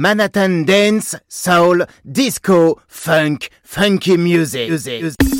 Manhattan dance, soul, disco, funk, funky music. music.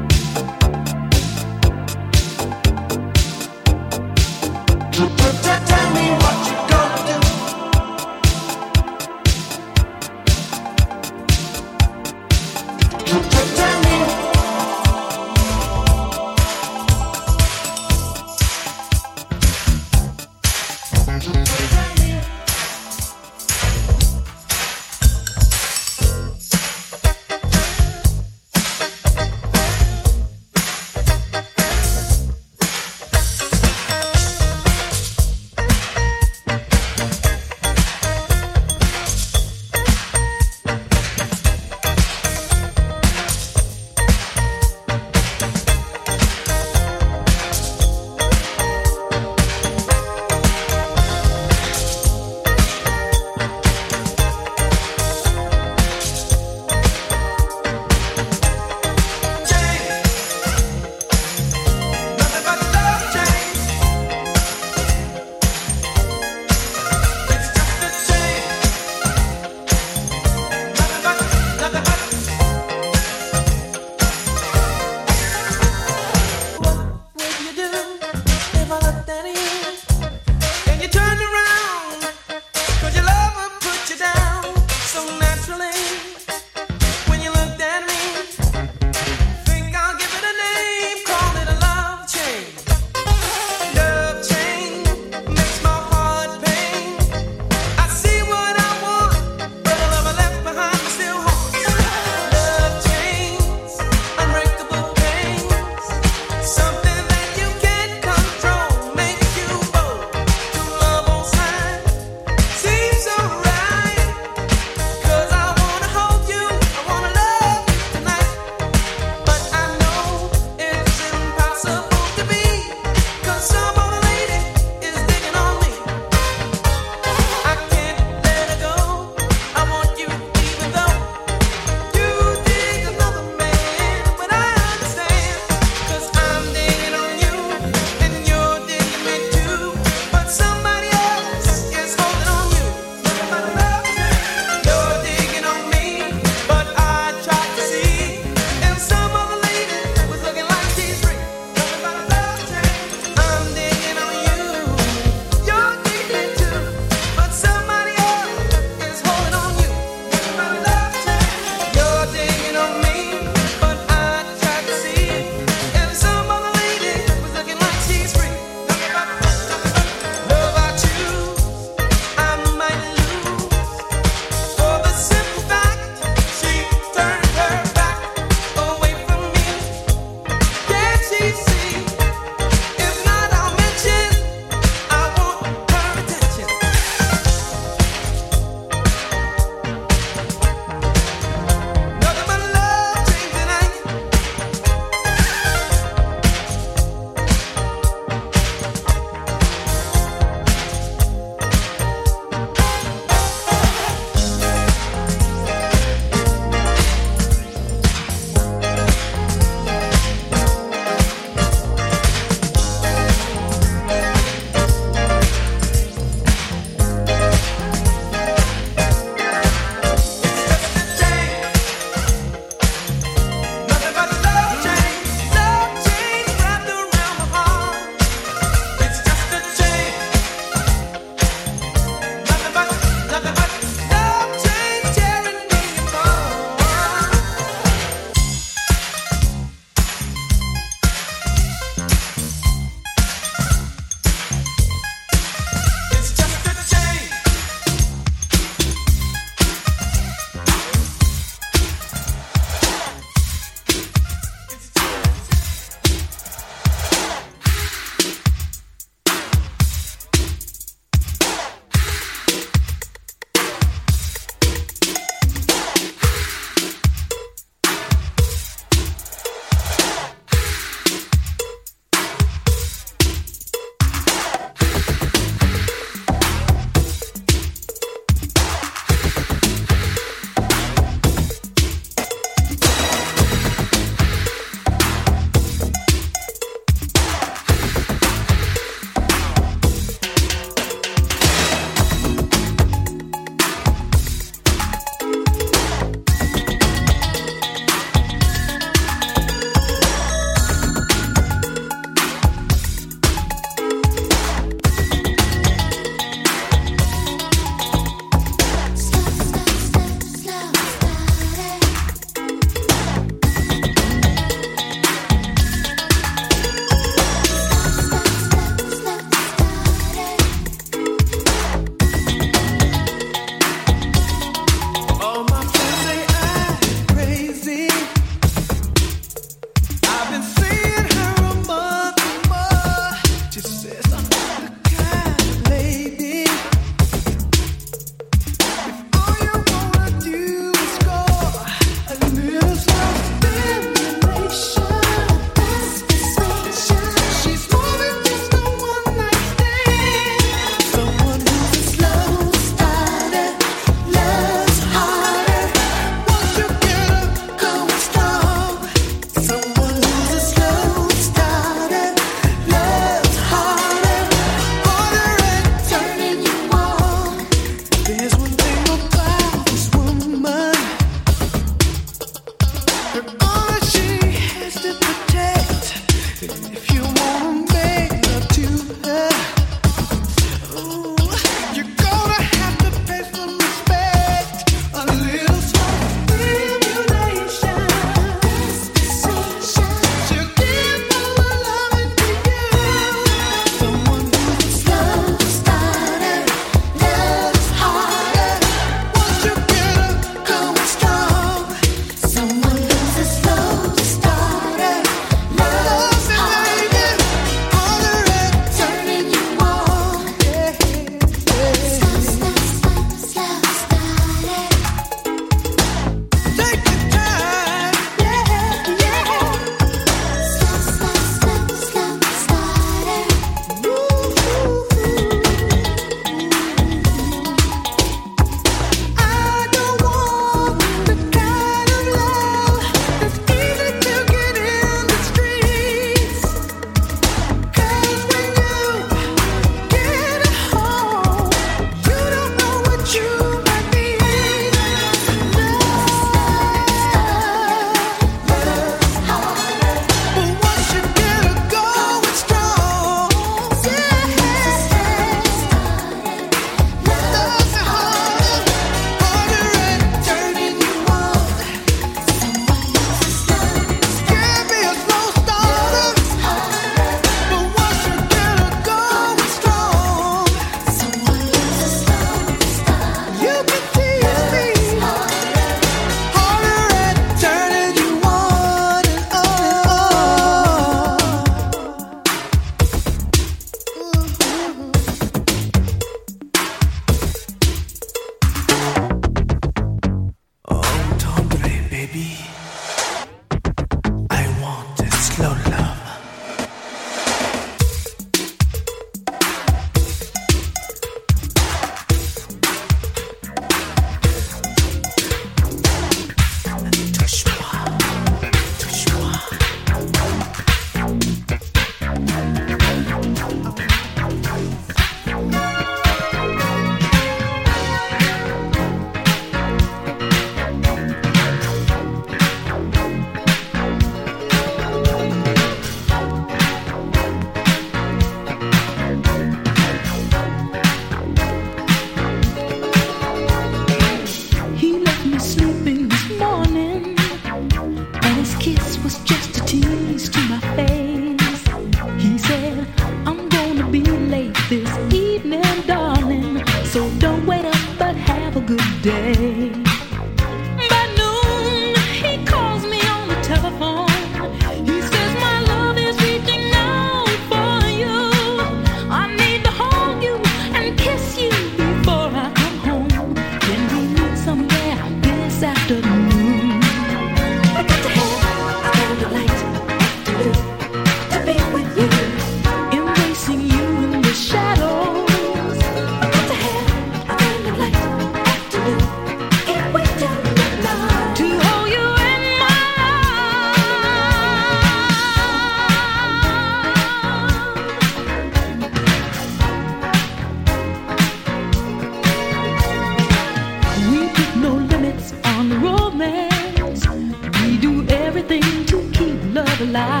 Oh,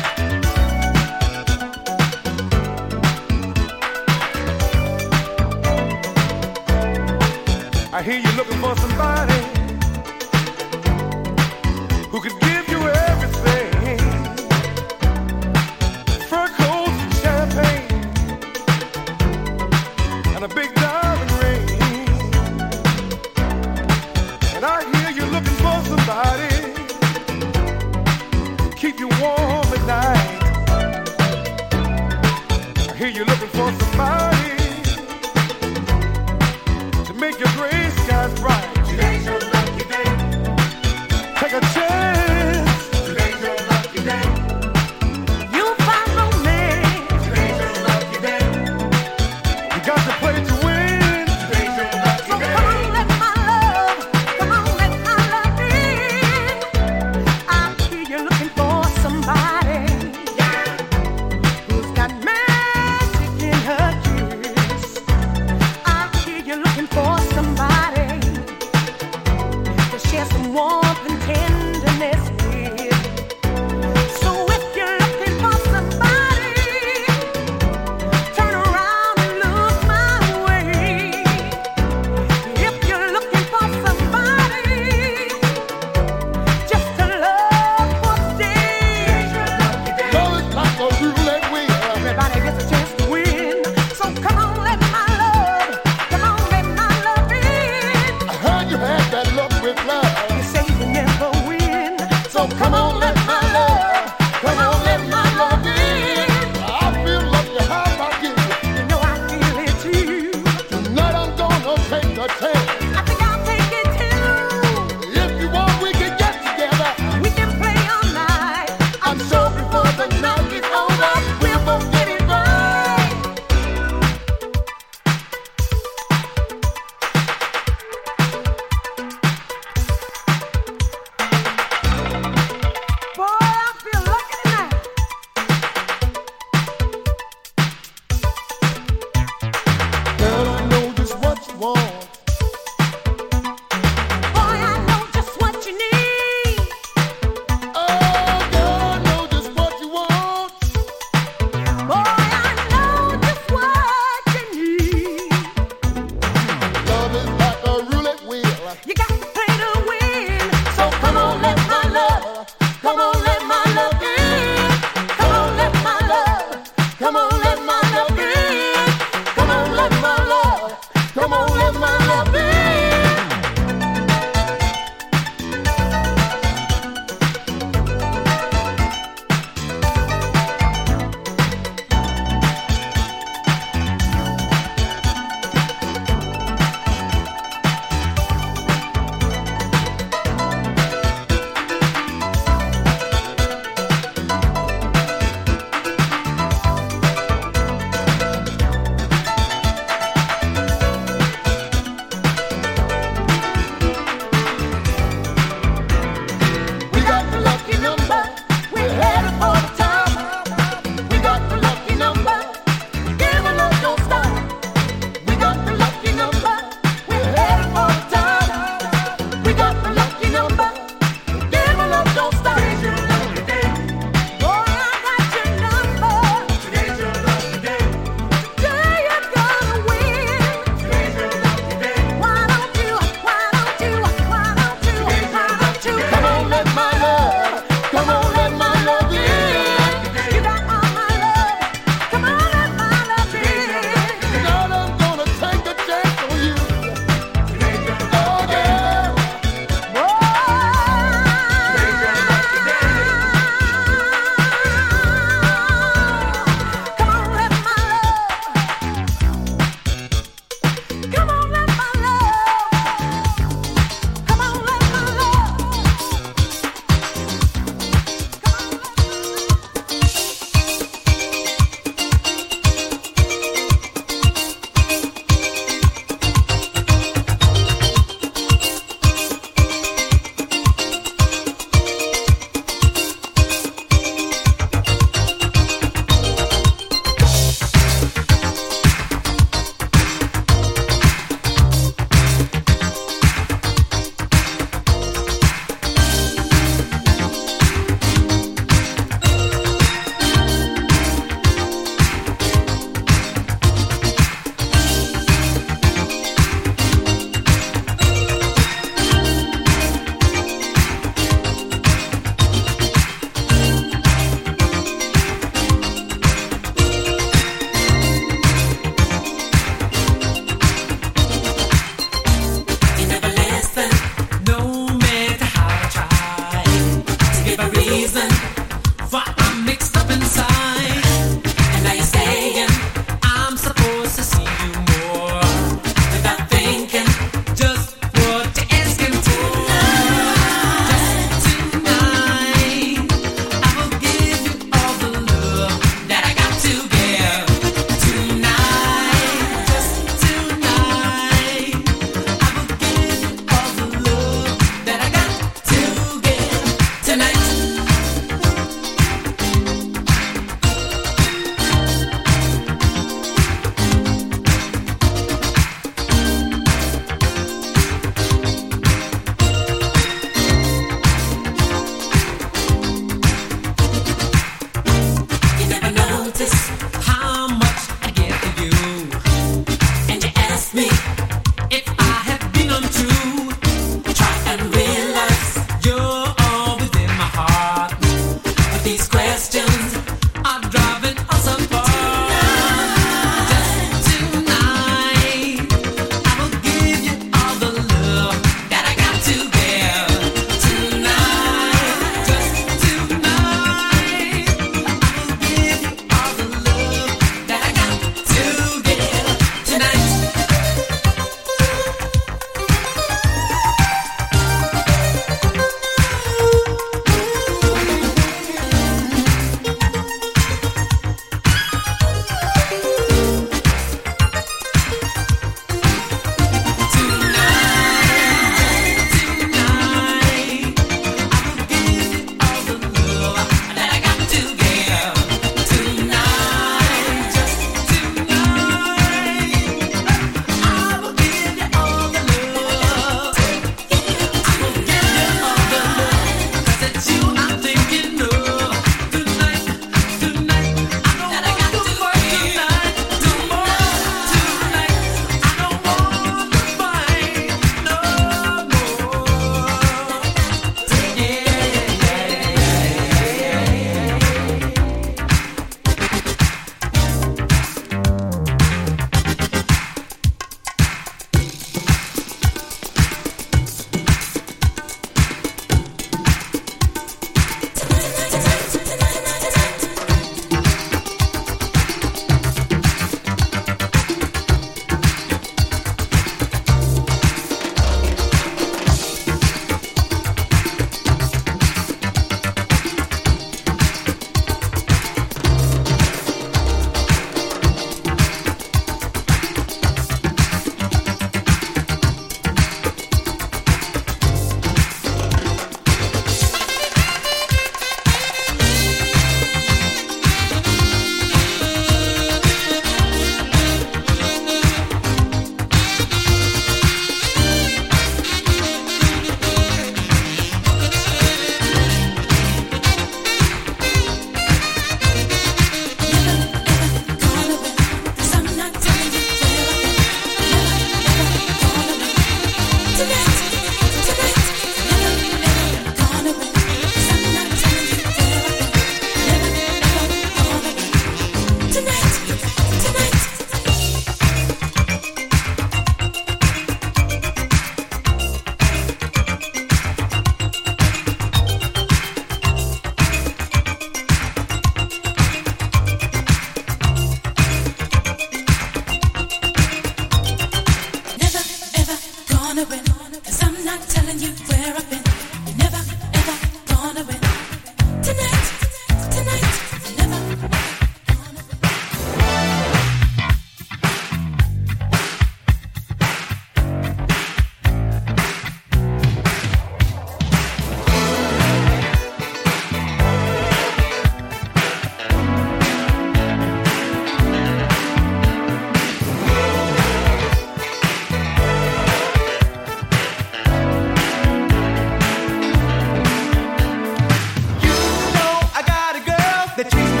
the you.